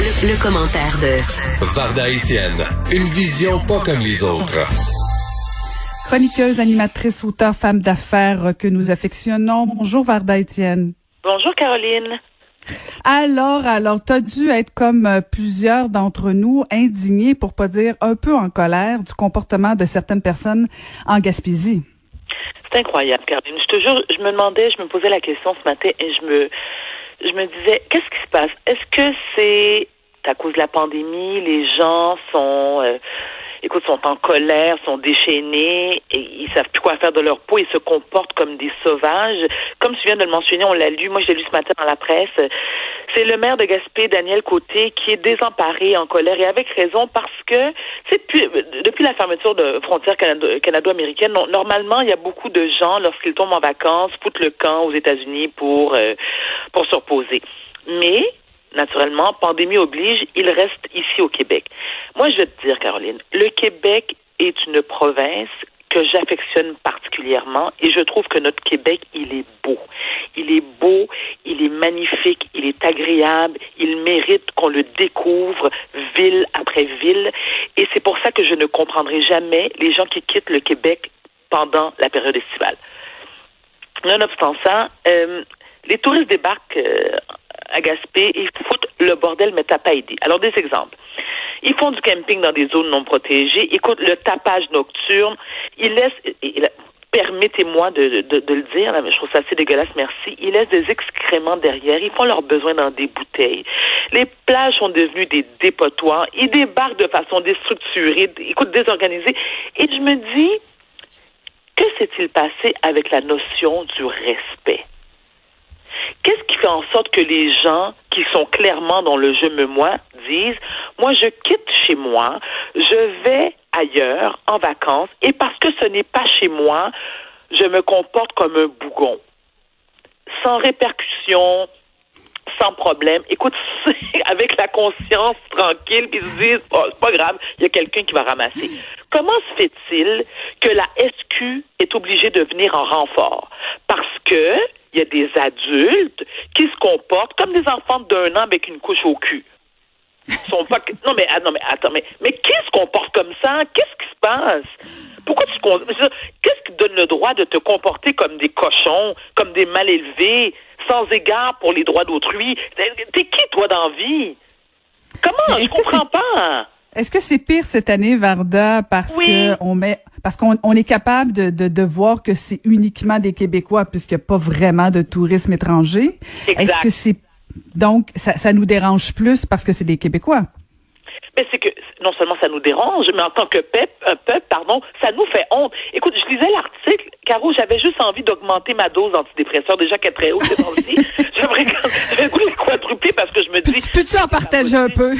Le, commentaire de Varda Etienne, une vision pas comme les autres. Chroniqueuse, animatrice, auteur, femme d'affaires que nous affectionnons. Bonjour Varda Etienne. Bonjour Caroline. Alors, alors, t'as dû être comme euh, plusieurs d'entre nous indignés, pour pas dire un peu en colère, du comportement de certaines personnes en Gaspésie. C'est incroyable, Caroline. Je te jure, je me demandais, je me posais la question ce matin et je me, je me disais, qu'est-ce qui se passe? Est-ce que c'est à cause de la pandémie, les gens sont, euh, écoute, sont en colère, sont déchaînés, et ils savent plus quoi faire de leur peau, ils se comportent comme des sauvages. Comme tu viens de le mentionner, on l'a lu, moi je l'ai lu ce matin dans la presse. C'est le maire de Gaspé, Daniel Côté, qui est désemparé, en colère, et avec raison, parce que depuis, depuis la fermeture de frontières canado-américaines, normalement, il y a beaucoup de gens, lorsqu'ils tombent en vacances, foutent le camp aux États-Unis pour, euh, pour se reposer. Mais naturellement, pandémie oblige, il reste ici au Québec. Moi, je vais te dire, Caroline, le Québec est une province que j'affectionne particulièrement et je trouve que notre Québec, il est beau. Il est beau, il est magnifique, il est agréable, il mérite qu'on le découvre ville après ville et c'est pour ça que je ne comprendrai jamais les gens qui quittent le Québec pendant la période estivale. Nonobstant ça, euh, les touristes débarquent euh, Gaspé, ils foutent le bordel, mais t'as pas aidé. Alors, des exemples. Ils font du camping dans des zones non protégées. Écoute, le tapage nocturne. Ils laissent, permettez-moi de, de, le dire, je trouve ça assez dégueulasse, merci. Ils laissent des excréments derrière. Ils font leurs besoins dans des bouteilles. Les plages sont devenues des dépotoirs. Ils débarquent de façon déstructurée, écoute, désorganisée. Et je me dis, que s'est-il passé avec la notion du respect? Qu'est-ce qui fait en sorte que les gens qui sont clairement dans le je me moi disent moi je quitte chez moi, je vais ailleurs en vacances et parce que ce n'est pas chez moi, je me comporte comme un bougon. Sans répercussion, sans problème. Écoute, avec la conscience tranquille, puis se disent, oh, c'est pas grave, il y a quelqu'un qui va ramasser. Comment se fait-il que la SQ est obligée de venir en renfort? Parce que il y a des adultes qui se comportent comme des enfants d'un an avec une couche au cul. sont pas non mais ah, non mais attends mais mais qui se comporte comme ça? Qu'est-ce qui se passe? Pourquoi tu Qu'est-ce qui donne le droit de te comporter comme des cochons, comme des mal élevés, sans égard pour les droits d'autrui? T'es qui toi dans vie? Comment? Je comprends pas. Est-ce que c'est pire cette année, Varda, parce que on met parce qu'on on est capable de, de, de voir que c'est uniquement des Québécois puisqu'il n'y a pas vraiment de tourisme étranger. Est-ce que c'est donc ça, ça nous dérange plus parce que c'est des Québécois? Mais c'est que non seulement ça nous dérange, mais en tant que peuple, un peuple, pardon, ça nous fait honte. Écoute, je lisais l'article, Caro, j'avais juste envie d'augmenter ma dose d'antidépresseur, déjà qu'elle est très haute c'est aussi. J'aimerais quadrupler parce que je me dis. Peux-tu en partager un peu?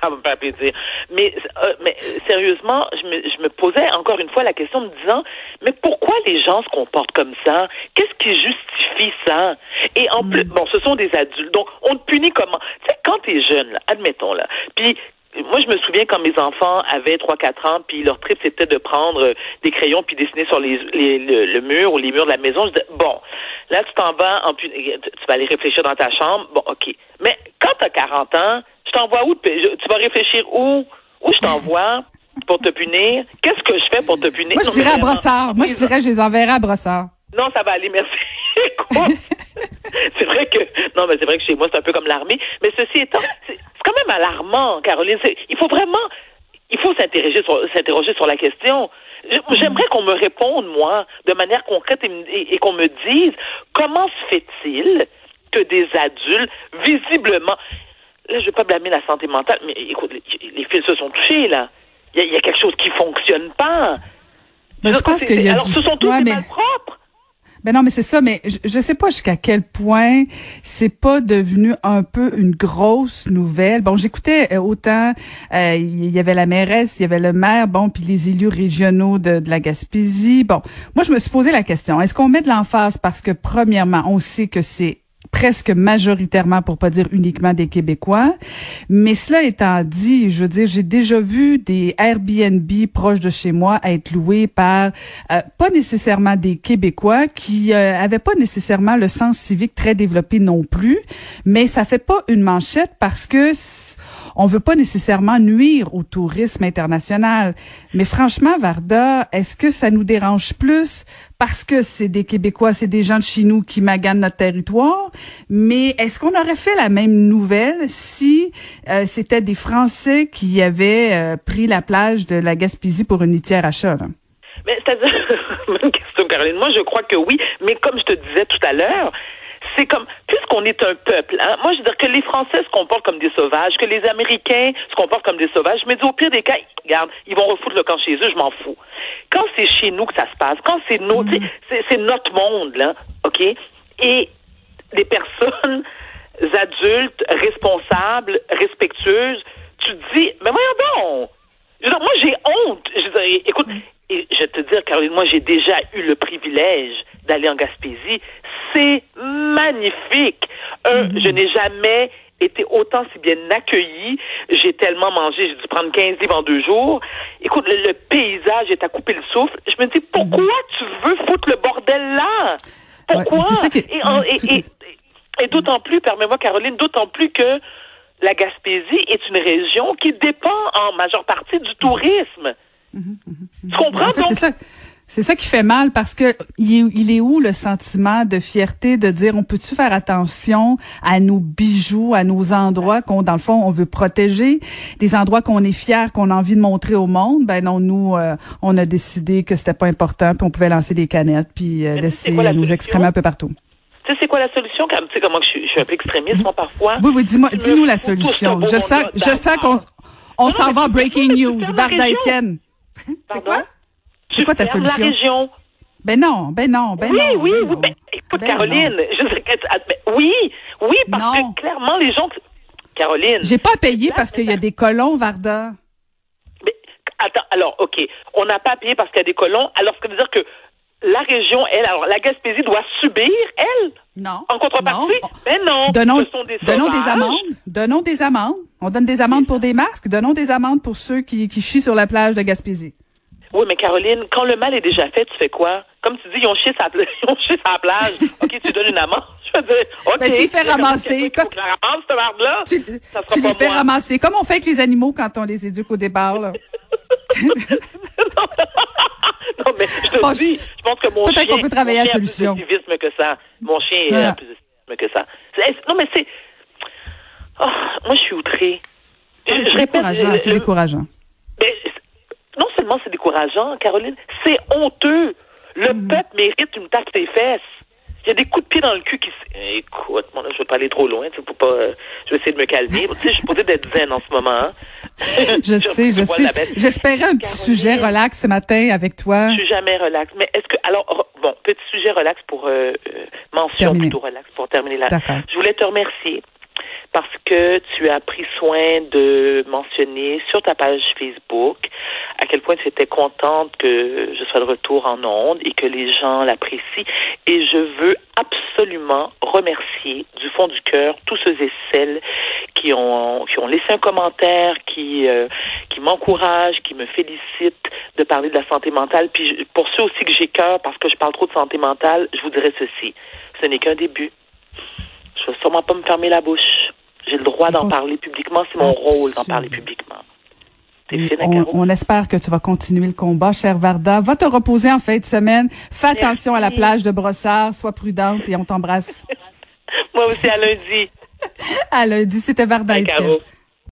Ça me fait plaisir. Mais, euh, mais sérieusement, je me, je me posais encore une fois la question me disant, mais pourquoi les gens se comportent comme ça? Qu'est-ce qui justifie ça? Et en plus, mm. bon, ce sont des adultes. Donc, on te punit comment? Tu sais, quand t'es jeune, là, admettons, là, puis moi, je me souviens quand mes enfants avaient 3-4 ans, puis leur trip, c'était de prendre des crayons puis dessiner sur les, les le, mur ou les murs de la maison. Je disais, bon, là, tu t'en vas, en, tu vas aller réfléchir dans ta chambre. Bon, OK. Mais quand tu as 40 ans, je t'envoie où? Tu vas réfléchir où? Où je t'envoie pour te punir? Qu'est-ce que je fais pour te punir? Moi, je dirais à Brossard. Moi, je dirais, je les enverrai à Brossard. Non, ça va aller, merci. c'est vrai que, non, mais c'est vrai que chez moi, c'est un peu comme l'armée. Mais ceci étant, c'est quand même alarmant, Caroline. Il faut vraiment, il faut s'interroger sur, s'interroger sur la question. J'aimerais qu'on me réponde, moi, de manière concrète et, et qu'on me dise comment se fait-il que des adultes, visiblement, là, je vais pas blâmer la santé mentale, mais écoute, les, fils se sont touchés, là. Il y, a quelque chose qui fonctionne pas. Mais je, pense qu'il y a Alors, ce sont tous des malpropres. Ben non, mais c'est ça, mais je, je sais pas jusqu'à quel point c'est pas devenu un peu une grosse nouvelle. Bon, j'écoutais euh, autant, euh, il y avait la mairesse, il y avait le maire, bon, puis les élus régionaux de, de la Gaspésie. Bon, moi, je me suis posé la question, est-ce qu'on met de l'emphase parce que, premièrement, on sait que c'est presque majoritairement, pour pas dire uniquement des Québécois. Mais cela étant dit, je veux dire, j'ai déjà vu des Airbnb proches de chez moi être loués par euh, pas nécessairement des Québécois qui euh, avaient pas nécessairement le sens civique très développé non plus, mais ça fait pas une manchette parce que on veut pas nécessairement nuire au tourisme international. Mais franchement, Varda, est-ce que ça nous dérange plus parce que c'est des Québécois, c'est des gens de chez nous qui maganent notre territoire? Mais est-ce qu'on aurait fait la même nouvelle si euh, c'était des Français qui avaient euh, pris la plage de la Gaspésie pour une litière achat? Là? Mais c'est-à-dire, question, Caroline, moi je crois que oui, mais comme je te disais tout à l'heure, c'est comme, puisqu'on est un peuple, hein, moi je veux dire que les Français se comportent comme des sauvages, que les Américains se comportent comme des sauvages, dis au pire des cas, regarde, ils vont refoutre le camp chez eux, je m'en fous. Quand c'est chez nous que ça se passe, quand c'est nos, mm. c'est notre monde, là, OK? Et des personnes adultes, responsables, respectueuses, tu te dis, mais voyons donc! moi, j'ai honte. Je écoute, et je vais te dire, Caroline, moi, j'ai déjà eu le privilège d'aller en Gaspésie. C'est magnifique. Mhm. je n'ai jamais été autant si bien accueillie. J'ai tellement mangé, j'ai dû prendre 15 livres en deux jours. Écoute, le, paysage est à couper le souffle. Je me dis, pourquoi mhm. tu veux foutre le bordel là? Pourquoi? et, et d'autant plus, permets-moi, Caroline, d'autant plus que la Gaspésie est une région qui dépend en majeure partie du tourisme. Tu comprends? c'est ça. C'est ça qui fait mal parce que il est, où le sentiment de fierté de dire on peut-tu faire attention à nos bijoux, à nos endroits qu'on dans le fond on veut protéger, des endroits qu'on est fier, qu'on a envie de montrer au monde? Ben non, nous euh, on a décidé que c'était pas important, puis on pouvait lancer des canettes puis euh, laisser nous excrémer un peu partout. Tu sais c'est quoi la solution Tu sais comment je suis, un peu extrémiste moi parfois. Oui oui, dis-moi dis-nous la solution. Je sens je sens qu'on on s'en va breaking news. Varda Étienne. C'est quoi? C'est quoi ta solution? la région. Ben non, ben non, ben oui, non. Oui, ben oui, ben, écoute, ben Caroline, je ah, ben, oui, oui, parce que clairement, les gens. Caroline. J'ai pas à payer parce qu'il y a des colons, Varda. Mais, attends, alors, OK. On n'a pas à payer parce qu'il y a des colons. Alors, ce que veut dire que la région, elle, alors la Gaspésie doit subir, elle, non, en contrepartie? Non. Mais non, donnons, ce sont des donnons des amendes. Donnons des amendes. On donne des amendes pour des masques. Donnons des amendes pour ceux qui, qui chient sur la plage de Gaspésie. Oui, mais Caroline, quand le mal est déjà fait, tu fais quoi? Comme tu dis, ils ont chié sa, ils ont chié sa plage. OK, tu donnes une amende. Je veux dire, OK. Mais tu les fais ramasser. Comme... Cette marde-là. Tu, ça tu les fais ramasser. Comme on fait avec les animaux quand on les éduque au départ, là. non, mais je te dis, je pense que mon chien, qu'on peut travailler mon chien à solution. a plus de civisme que ça. Mon chien ouais. a plus de civisme que ça. Non, mais c'est... Oh, moi, je suis outrée. Ouais, c'est décourageant, c'est décourageant. Mais non seulement c'est décourageant, Caroline, c'est honteux. Le mm. peuple mérite une tape des fesses. Il y a des coups de pied dans le cul qui... Écoute, moi, là, je vais pas aller trop loin, tu sais, pas... Euh, je vais essayer de me calmer. tu sais, je suis posée d'être zen en ce moment. Hein. je, sais, je sais. J'espérais un petit sujet relax ce matin avec toi. Je suis jamais relax. Mais est-ce que... Alors, bon, petit sujet relax pour... Euh, euh mention plutôt relax pour terminer là. Je voulais te remercier parce que tu as pris soin de mentionner sur ta page Facebook à quel point tu étais contente que je sois de retour en ondes et que les gens l'apprécient. Et je veux absolument remercier du fond du cœur tous ceux et celles qui ont qui ont laissé un commentaire, qui euh, qui m'encouragent, qui me félicitent de parler de la santé mentale. Puis pour ceux aussi que j'ai cœur parce que je parle trop de santé mentale, je vous dirais ceci ce n'est qu'un début. Je ne vais sûrement pas me fermer la bouche. J'ai le droit d'en parler publiquement. C'est mon rôle d'en parler publiquement. On, on, espère que tu vas continuer le combat, cher Varda. Va te reposer en fin de semaine. Fais attention à la plage de Brossard. Sois prudente et on t'embrasse. Moi aussi, à lundi. à lundi. C'était Varda.